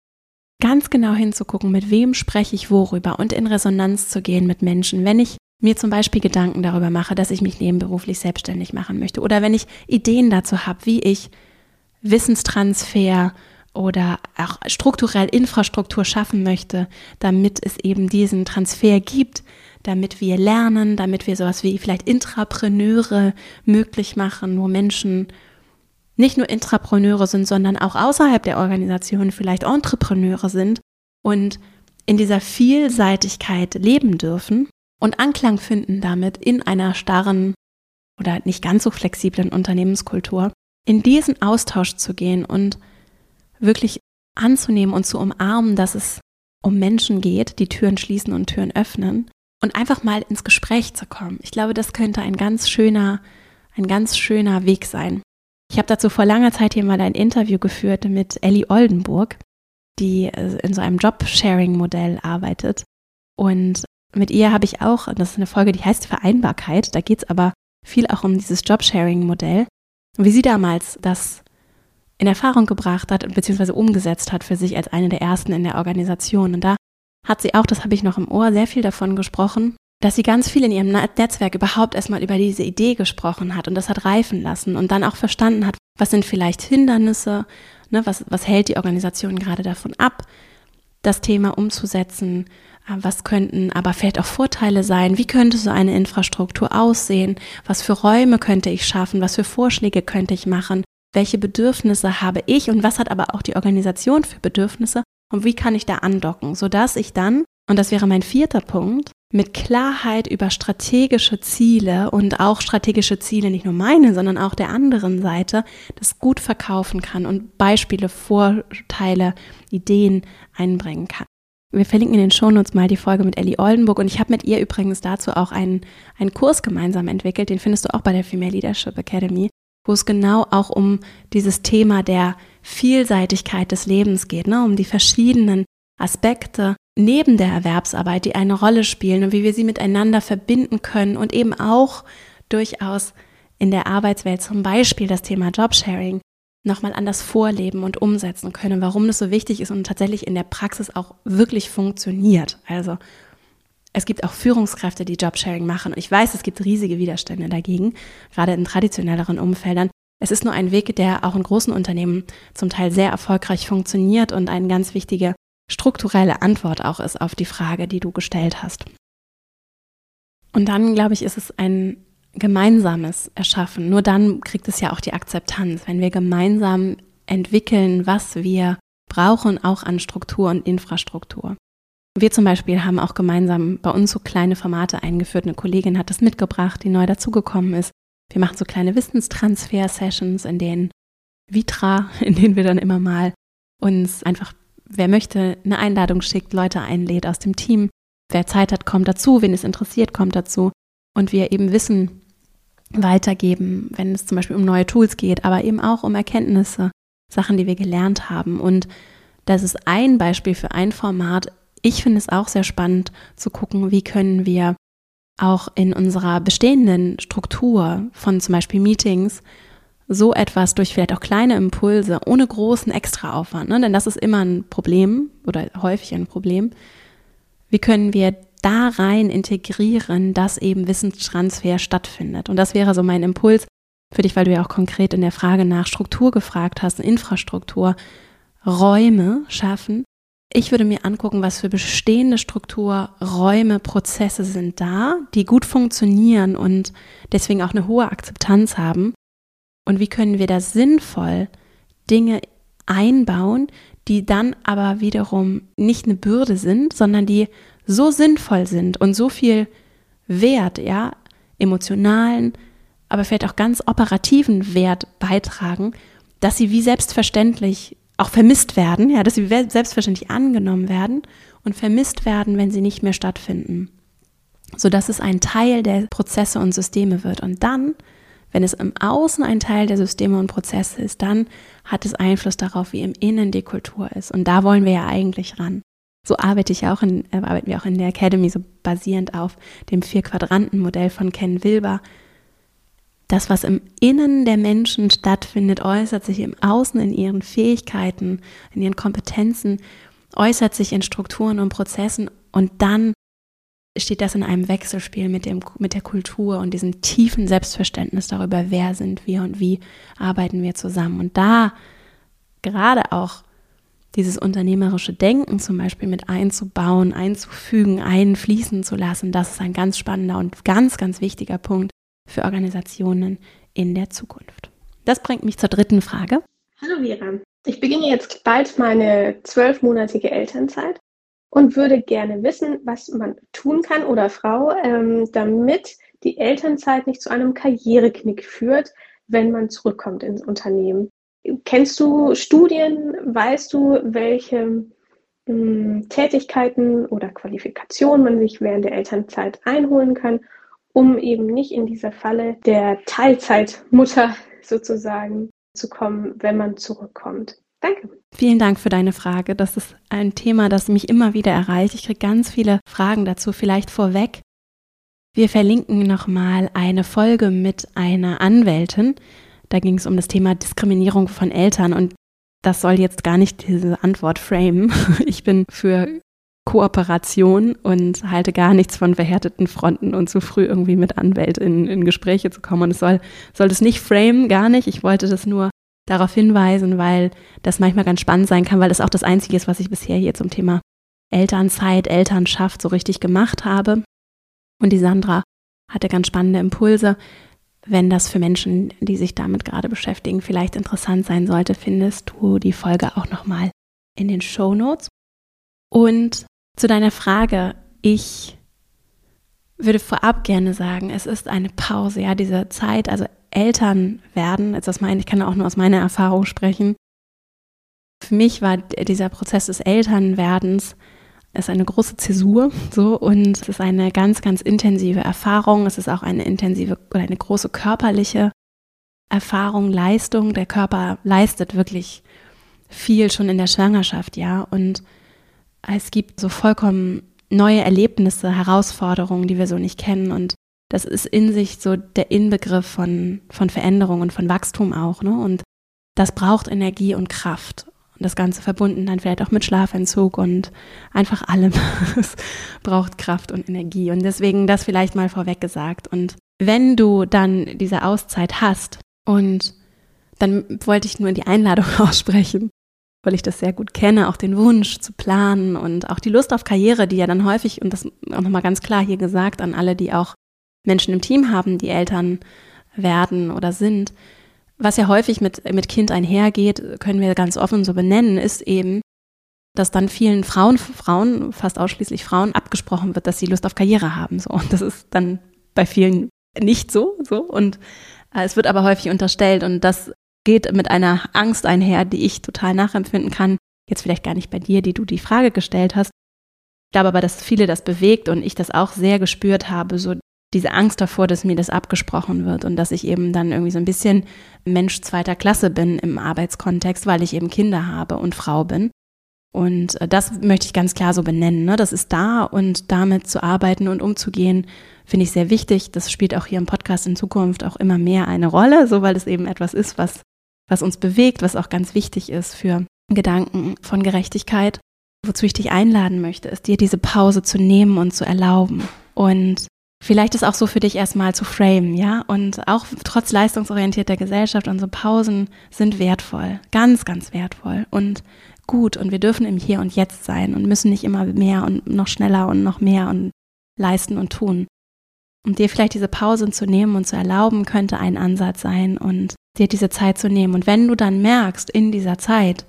ganz genau hinzugucken, mit wem spreche ich worüber und in Resonanz zu gehen mit Menschen. Wenn ich mir zum Beispiel Gedanken darüber mache, dass ich mich nebenberuflich selbstständig machen möchte oder wenn ich Ideen dazu habe, wie ich Wissenstransfer oder auch strukturell Infrastruktur schaffen möchte, damit es eben diesen Transfer gibt, damit wir lernen, damit wir sowas wie vielleicht Intrapreneure möglich machen, wo Menschen nicht nur Intrapreneure sind, sondern auch außerhalb der Organisation vielleicht Entrepreneure sind und in dieser Vielseitigkeit leben dürfen und Anklang finden damit in einer starren oder nicht ganz so flexiblen Unternehmenskultur, in diesen Austausch zu gehen und wirklich anzunehmen und zu umarmen, dass es um Menschen geht, die Türen schließen und Türen öffnen und einfach mal ins Gespräch zu kommen. Ich glaube, das könnte ein ganz schöner, ein ganz schöner Weg sein. Ich habe dazu vor langer Zeit hier mal ein Interview geführt mit Ellie Oldenburg, die äh, in so einem Job-Sharing-Modell arbeitet. Und mit ihr habe ich auch, das ist eine Folge, die heißt Vereinbarkeit, da geht es aber viel auch um dieses Job-Sharing-Modell wie sie damals das in Erfahrung gebracht hat und beziehungsweise umgesetzt hat für sich als eine der ersten in der Organisation. Und da hat sie auch, das habe ich noch im Ohr, sehr viel davon gesprochen, dass sie ganz viel in ihrem Netzwerk überhaupt erstmal über diese Idee gesprochen hat und das hat reifen lassen und dann auch verstanden hat, was sind vielleicht Hindernisse, ne, was, was hält die Organisation gerade davon ab, das Thema umzusetzen, äh, was könnten aber vielleicht auch Vorteile sein, wie könnte so eine Infrastruktur aussehen, was für Räume könnte ich schaffen, was für Vorschläge könnte ich machen, welche Bedürfnisse habe ich und was hat aber auch die Organisation für Bedürfnisse und wie kann ich da andocken, sodass ich dann, und das wäre mein vierter Punkt, mit Klarheit über strategische Ziele und auch strategische Ziele, nicht nur meine, sondern auch der anderen Seite, das gut verkaufen kann und Beispiele, Vorteile, Ideen einbringen kann. Wir verlinken in den Shownotes mal die Folge mit Ellie Oldenburg und ich habe mit ihr übrigens dazu auch einen, einen Kurs gemeinsam entwickelt, den findest du auch bei der Female Leadership Academy, wo es genau auch um dieses Thema der Vielseitigkeit des Lebens geht, ne? um die verschiedenen Aspekte neben der Erwerbsarbeit, die eine Rolle spielen und wie wir sie miteinander verbinden können und eben auch durchaus in der Arbeitswelt zum Beispiel das Thema Jobsharing nochmal anders vorleben und umsetzen können, warum das so wichtig ist und tatsächlich in der Praxis auch wirklich funktioniert. Also es gibt auch Führungskräfte, die Jobsharing machen. Und ich weiß, es gibt riesige Widerstände dagegen, gerade in traditionelleren Umfeldern. Es ist nur ein Weg, der auch in großen Unternehmen zum Teil sehr erfolgreich funktioniert und eine ganz wichtige strukturelle Antwort auch ist auf die Frage, die du gestellt hast. Und dann, glaube ich, ist es ein gemeinsames Erschaffen. Nur dann kriegt es ja auch die Akzeptanz, wenn wir gemeinsam entwickeln, was wir brauchen, auch an Struktur und Infrastruktur. Wir zum Beispiel haben auch gemeinsam bei uns so kleine Formate eingeführt. Eine Kollegin hat das mitgebracht, die neu dazugekommen ist. Wir machen so kleine Wissenstransfer-Sessions, in denen Vitra, [LAUGHS] in denen wir dann immer mal uns einfach, wer möchte, eine Einladung schickt, Leute einlädt aus dem Team. Wer Zeit hat, kommt dazu. Wen es interessiert, kommt dazu. Und wir eben Wissen weitergeben, wenn es zum Beispiel um neue Tools geht, aber eben auch um Erkenntnisse, Sachen, die wir gelernt haben. Und das ist ein Beispiel für ein Format. Ich finde es auch sehr spannend zu gucken, wie können wir auch in unserer bestehenden Struktur von zum Beispiel Meetings so etwas durch vielleicht auch kleine Impulse ohne großen Extraaufwand, ne? denn das ist immer ein Problem oder häufig ein Problem. Wie können wir da rein integrieren, dass eben Wissenstransfer stattfindet? Und das wäre so mein Impuls für dich, weil du ja auch konkret in der Frage nach Struktur gefragt hast, Infrastruktur, Räume schaffen. Ich würde mir angucken, was für bestehende Struktur, Räume, Prozesse sind da, die gut funktionieren und deswegen auch eine hohe Akzeptanz haben. Und wie können wir da sinnvoll Dinge einbauen, die dann aber wiederum nicht eine Bürde sind, sondern die so sinnvoll sind und so viel Wert, ja, emotionalen, aber vielleicht auch ganz operativen Wert beitragen, dass sie wie selbstverständlich auch vermisst werden, ja, dass sie selbstverständlich angenommen werden und vermisst werden, wenn sie nicht mehr stattfinden. Sodass es ein Teil der Prozesse und Systeme wird. Und dann, wenn es im Außen ein Teil der Systeme und Prozesse ist, dann hat es Einfluss darauf, wie im Innen die Kultur ist. Und da wollen wir ja eigentlich ran. So arbeite ich auch in, äh, arbeiten wir auch in der Academy, so basierend auf dem Vier-Quadranten-Modell von Ken Wilber, das, was im Innen der Menschen stattfindet, äußert sich im Außen in ihren Fähigkeiten, in ihren Kompetenzen, äußert sich in Strukturen und Prozessen und dann steht das in einem Wechselspiel mit, dem, mit der Kultur und diesem tiefen Selbstverständnis darüber, wer sind wir und wie arbeiten wir zusammen. Und da gerade auch dieses unternehmerische Denken zum Beispiel mit einzubauen, einzufügen, einfließen zu lassen, das ist ein ganz spannender und ganz, ganz wichtiger Punkt, für Organisationen in der Zukunft. Das bringt mich zur dritten Frage. Hallo Vera, ich beginne jetzt bald meine zwölfmonatige Elternzeit und würde gerne wissen, was man tun kann oder Frau, ähm, damit die Elternzeit nicht zu einem Karriereknick führt, wenn man zurückkommt ins Unternehmen. Kennst du Studien? Weißt du, welche ähm, Tätigkeiten oder Qualifikationen man sich während der Elternzeit einholen kann, um eben nicht in diese Falle der Teilzeitmutter sozusagen zu kommen, wenn man zurückkommt. Danke. Vielen Dank für deine Frage. Das ist ein Thema, das mich immer wieder erreicht. Ich kriege ganz viele Fragen dazu. Vielleicht vorweg. Wir verlinken nochmal eine Folge mit einer Anwältin. Da ging es um das Thema Diskriminierung von Eltern und das soll jetzt gar nicht diese Antwort framen. [LAUGHS] Ich bin für Kooperation und halte gar nichts von verhärteten Fronten und zu früh irgendwie mit Anwälten in, Gespräche zu kommen. Und es soll, soll das nicht framen, gar nicht. Ich wollte das nur darauf hinweisen, weil das manchmal ganz spannend sein kann, weil das auch das Einzige ist, was ich bisher hier zum Thema Elternzeit, Elternschaft so richtig gemacht habe. Und die Sandra hatte ganz spannende Impulse. Wenn das für Menschen, die sich damit gerade beschäftigen, vielleicht interessant sein sollte, findest du die Folge auch nochmal in den Show Notes. Und zu deiner Frage, ich würde vorab gerne sagen, es ist eine Pause, ja, diese Zeit, also Eltern werden, jetzt aus meine, ich kann auch nur aus meiner Erfahrung sprechen. Für mich war dieser Prozess des Elternwerdens ist eine große Zäsur, so, und es ist eine ganz, ganz intensive Erfahrung. Es ist auch eine intensive oder eine große körperliche Erfahrung, Leistung. Der Körper leistet wirklich viel schon in der Schwangerschaft, ja, und es gibt so vollkommen neue Erlebnisse, Herausforderungen, die wir so nicht kennen. Und das ist in sich so der Inbegriff von, von Veränderung und von Wachstum auch. Ne? Und das braucht Energie und Kraft. Und das Ganze verbunden dann vielleicht auch mit Schlafentzug und einfach allem. [LAUGHS] es braucht Kraft und Energie. Und deswegen das vielleicht mal vorweg gesagt. Und wenn du dann diese Auszeit hast und dann wollte ich nur die Einladung [LAUGHS] aussprechen, weil ich das sehr gut kenne, auch den Wunsch zu planen und auch die Lust auf Karriere, die ja dann häufig, und das auch nochmal ganz klar hier gesagt an alle, die auch Menschen im Team haben, die Eltern werden oder sind, was ja häufig mit, mit Kind einhergeht, können wir ganz offen so benennen, ist eben, dass dann vielen Frauen, Frauen, fast ausschließlich Frauen, abgesprochen wird, dass sie Lust auf Karriere haben. So. Und das ist dann bei vielen nicht so, so. Und äh, es wird aber häufig unterstellt und das geht mit einer Angst einher, die ich total nachempfinden kann. Jetzt vielleicht gar nicht bei dir, die du die Frage gestellt hast. Ich glaube aber, dass viele das bewegt und ich das auch sehr gespürt habe, so diese Angst davor, dass mir das abgesprochen wird und dass ich eben dann irgendwie so ein bisschen Mensch zweiter Klasse bin im Arbeitskontext, weil ich eben Kinder habe und Frau bin. Und äh, das möchte ich ganz klar so benennen. Ne? Das ist da und damit zu arbeiten und umzugehen, finde ich sehr wichtig. Das spielt auch hier im Podcast in Zukunft auch immer mehr eine Rolle, so weil es eben etwas ist, was, was uns bewegt, was auch ganz wichtig ist für Gedanken von Gerechtigkeit. Wozu ich dich einladen möchte, ist dir diese Pause zu nehmen und zu erlauben. Und vielleicht ist auch so für dich erstmal zu framen, ja? Und auch trotz leistungsorientierter Gesellschaft, unsere Pausen sind wertvoll, ganz, ganz wertvoll. Und gut und wir dürfen im Hier und Jetzt sein und müssen nicht immer mehr und noch schneller und noch mehr und leisten und tun. Und dir vielleicht diese Pausen zu nehmen und zu erlauben, könnte ein Ansatz sein und dir diese Zeit zu nehmen. Und wenn du dann merkst in dieser Zeit,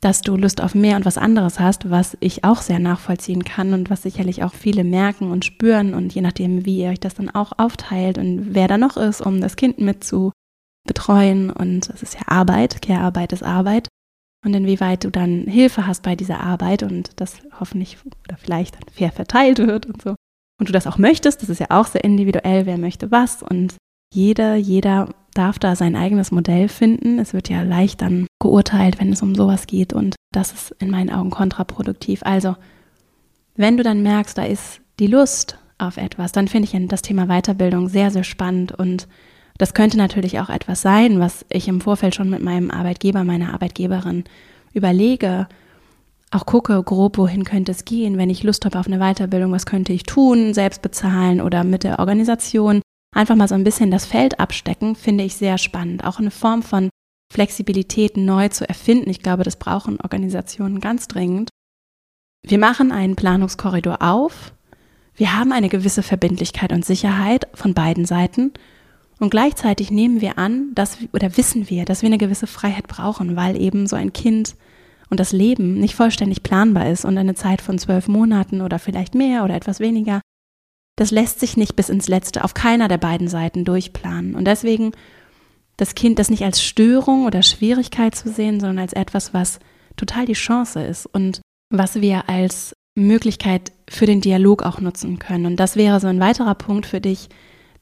dass du Lust auf mehr und was anderes hast, was ich auch sehr nachvollziehen kann und was sicherlich auch viele merken und spüren und je nachdem, wie ihr euch das dann auch aufteilt und wer da noch ist, um das Kind mit zu betreuen und es ist ja Arbeit, Care-Arbeit ist Arbeit, und inwieweit du dann Hilfe hast bei dieser Arbeit und das hoffentlich oder vielleicht dann fair verteilt wird und so. Und du das auch möchtest, das ist ja auch sehr individuell, wer möchte was und jeder, jeder darf da sein eigenes Modell finden. Es wird ja leicht dann geurteilt, wenn es um sowas geht und das ist in meinen Augen kontraproduktiv. Also, wenn du dann merkst, da ist die Lust auf etwas, dann finde ich das Thema Weiterbildung sehr, sehr spannend und das könnte natürlich auch etwas sein, was ich im Vorfeld schon mit meinem Arbeitgeber, meiner Arbeitgeberin überlege. Auch gucke grob, wohin könnte es gehen, wenn ich Lust habe auf eine Weiterbildung, was könnte ich tun, selbst bezahlen oder mit der Organisation. Einfach mal so ein bisschen das Feld abstecken, finde ich sehr spannend. Auch eine Form von Flexibilität neu zu erfinden. Ich glaube, das brauchen Organisationen ganz dringend. Wir machen einen Planungskorridor auf. Wir haben eine gewisse Verbindlichkeit und Sicherheit von beiden Seiten und gleichzeitig nehmen wir an, dass oder wissen wir, dass wir eine gewisse Freiheit brauchen, weil eben so ein Kind und das Leben nicht vollständig planbar ist und eine Zeit von zwölf Monaten oder vielleicht mehr oder etwas weniger, das lässt sich nicht bis ins Letzte auf keiner der beiden Seiten durchplanen. Und deswegen das Kind das nicht als Störung oder Schwierigkeit zu sehen, sondern als etwas, was total die Chance ist und was wir als Möglichkeit für den Dialog auch nutzen können. Und das wäre so ein weiterer Punkt für dich,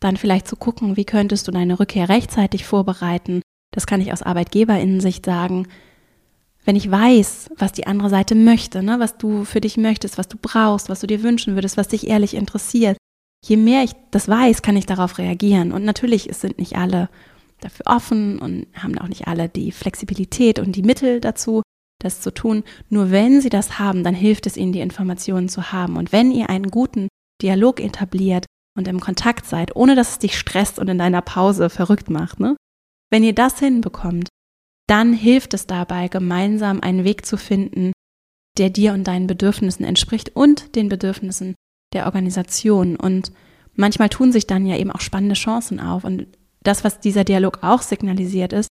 dann vielleicht zu gucken, wie könntest du deine Rückkehr rechtzeitig vorbereiten. Das kann ich aus Arbeitgeberinnensicht sagen. Wenn ich weiß, was die andere Seite möchte, ne, was du für dich möchtest, was du brauchst, was du dir wünschen würdest, was dich ehrlich interessiert, je mehr ich das weiß, kann ich darauf reagieren. Und natürlich sind nicht alle dafür offen und haben auch nicht alle die Flexibilität und die Mittel dazu, das zu tun. Nur wenn sie das haben, dann hilft es ihnen, die Informationen zu haben. Und wenn ihr einen guten Dialog etabliert, und im Kontakt seid, ohne dass es dich stresst und in deiner Pause verrückt macht. Ne? Wenn ihr das hinbekommt, dann hilft es dabei, gemeinsam einen Weg zu finden, der dir und deinen Bedürfnissen entspricht und den Bedürfnissen der Organisation. Und manchmal tun sich dann ja eben auch spannende Chancen auf. Und das, was dieser Dialog auch signalisiert, ist,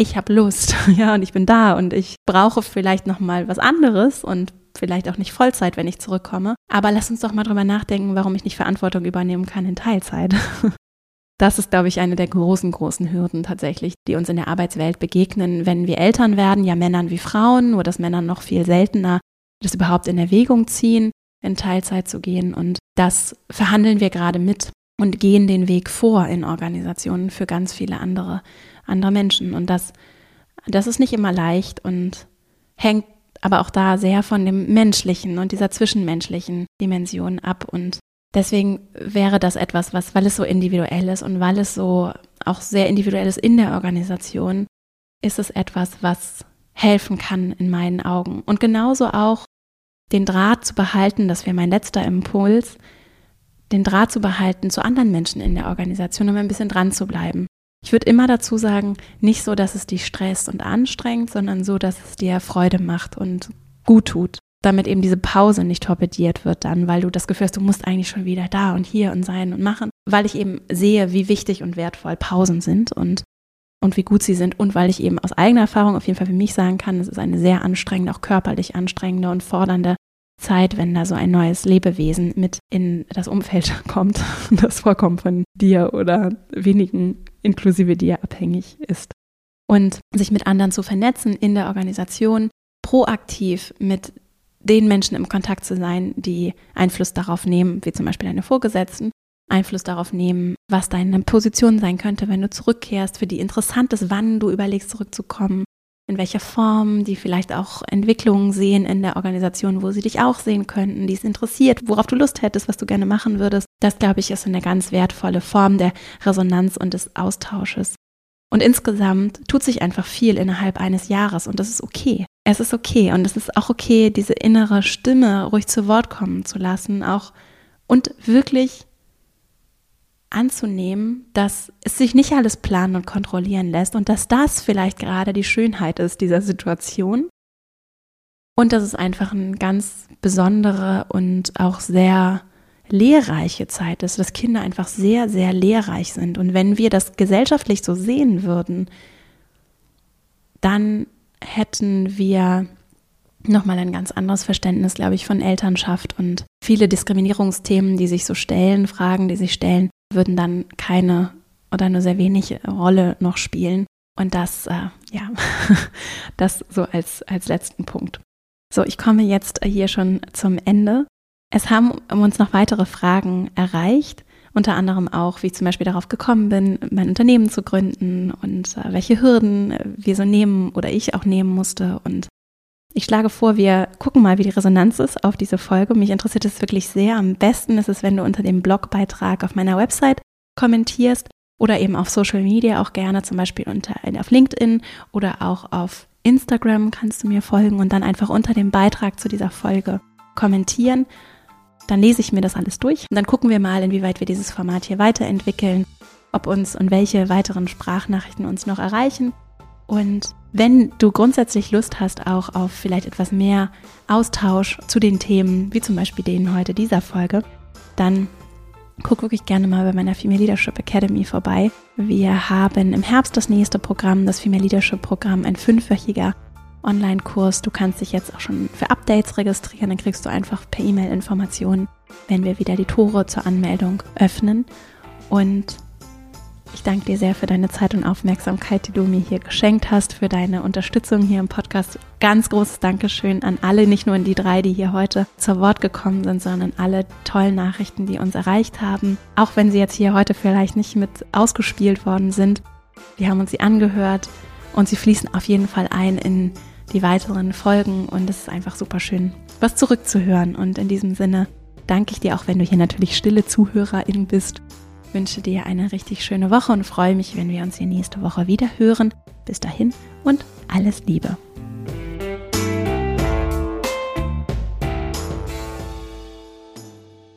ich habe Lust, [LAUGHS] ja, und ich bin da und ich brauche vielleicht noch mal was anderes und vielleicht auch nicht Vollzeit, wenn ich zurückkomme. Aber lass uns doch mal drüber nachdenken, warum ich nicht Verantwortung übernehmen kann in Teilzeit. [LAUGHS] Das ist, glaube ich, eine der großen, großen Hürden tatsächlich, die uns in der Arbeitswelt begegnen, wenn wir Eltern werden, ja Männern wie Frauen, nur dass Männer noch viel seltener das überhaupt in Erwägung ziehen, in Teilzeit zu gehen. Und das verhandeln wir gerade mit und gehen den Weg vor in Organisationen für ganz viele andere, andere Menschen. Und das, das ist nicht immer leicht und hängt aber auch da sehr von dem menschlichen und dieser zwischenmenschlichen Dimension ab. Und deswegen wäre das etwas, was, weil es so individuell ist und weil es so auch sehr individuell ist in der Organisation, ist es etwas, was helfen kann in meinen Augen. Und genauso auch den Draht zu behalten, das wäre mein letzter Impuls, den Draht zu behalten zu anderen Menschen in der Organisation, um ein bisschen dran zu bleiben. Ich würde immer dazu sagen, nicht so, dass es dich stresst und anstrengt, sondern so, dass es dir Freude macht und gut tut. Damit eben diese Pause nicht torpediert wird dann, weil du das Gefühl hast, du musst eigentlich schon wieder da und hier und sein und machen. Weil ich eben sehe, wie wichtig und wertvoll Pausen sind und und wie gut sie sind und weil ich eben aus eigener Erfahrung auf jeden Fall für mich sagen kann, es ist eine sehr anstrengende, auch körperlich anstrengende und fordernde Zeit, wenn da so ein neues Lebewesen mit in das Umfeld [LAUGHS] kommt, das vollkommen von dir oder wenigen inklusive dir abhängig ist. Und sich mit anderen zu vernetzen in der Organisation, proaktiv mit den Menschen im Kontakt zu sein, die Einfluss darauf nehmen, wie zum Beispiel deine Vorgesetzten, Einfluss darauf nehmen, was deine Position sein könnte, wenn du zurückkehrst, für die interessant ist, wann du überlegst, zurückzukommen, in welcher Form, die vielleicht auch Entwicklungen sehen in der Organisation, wo sie dich auch sehen könnten, die es interessiert, worauf du Lust hättest, was du gerne machen würdest. Das, glaube ich, ist eine ganz wertvolle Form der Resonanz und des Austausches. Und insgesamt tut sich einfach viel innerhalb eines Jahres und das ist okay. Es ist okay und es ist auch okay, diese innere Stimme ruhig zu Wort kommen zu lassen, auch und wirklich anzunehmen, dass es sich nicht alles planen und kontrollieren lässt und dass das vielleicht gerade die Schönheit ist dieser Situation und dass es einfach eine ganz besondere und auch sehr lehrreiche Zeit ist, dass Kinder einfach sehr, sehr lehrreich sind. Und wenn wir das gesellschaftlich so sehen würden, dann hätten wir nochmal ein ganz anderes Verständnis, glaube ich, von Elternschaft und viele Diskriminierungsthemen, die sich so stellen, Fragen, die sich stellen, würden dann keine oder nur sehr wenig Rolle noch spielen. Und das, äh, ja, [LAUGHS] das so als, als letzten Punkt. So, ich komme jetzt hier schon zum Ende. Es haben uns noch weitere Fragen erreicht, unter anderem auch, wie ich zum Beispiel darauf gekommen bin, mein Unternehmen zu gründen und äh, welche Hürden wir so nehmen oder ich auch nehmen musste. Und ich schlage vor, wir gucken mal, wie die Resonanz ist auf diese Folge. Mich interessiert es wirklich sehr. Am besten ist es, wenn du unter dem Blogbeitrag auf meiner Website kommentierst oder eben auf Social Media auch gerne, zum Beispiel unter, auf LinkedIn oder auch auf Instagram kannst du mir folgen und dann einfach unter dem Beitrag zu dieser Folge kommentieren dann lese ich mir das alles durch und dann gucken wir mal, inwieweit wir dieses Format hier weiterentwickeln, ob uns und welche weiteren Sprachnachrichten uns noch erreichen. Und wenn du grundsätzlich Lust hast, auch auf vielleicht etwas mehr Austausch zu den Themen, wie zum Beispiel denen heute dieser Folge, dann guck wirklich gerne mal bei meiner Female Leadership Academy vorbei. Wir haben im Herbst das nächste Programm, das Female Leadership Programm, ein fünfwöchiger Online-Kurs. Du kannst dich jetzt auch schon für Updates registrieren. Dann kriegst du einfach per E-Mail Informationen, wenn wir wieder die Tore zur Anmeldung öffnen. Und ich danke dir sehr für deine Zeit und Aufmerksamkeit, die du mir hier geschenkt hast, für deine Unterstützung hier im Podcast. Ganz großes Dankeschön an alle, nicht nur an die drei, die hier heute zu Wort gekommen sind, sondern alle tollen Nachrichten, die uns erreicht haben. Auch wenn sie jetzt hier heute vielleicht nicht mit ausgespielt worden sind. Wir haben uns sie angehört und sie fließen auf jeden Fall ein in die weiteren Folgen und es ist einfach super schön, was zurückzuhören. Und in diesem Sinne danke ich dir, auch wenn du hier natürlich stille Zuhörerin bist. Wünsche dir eine richtig schöne Woche und freue mich, wenn wir uns hier nächste Woche wieder hören. Bis dahin und alles Liebe.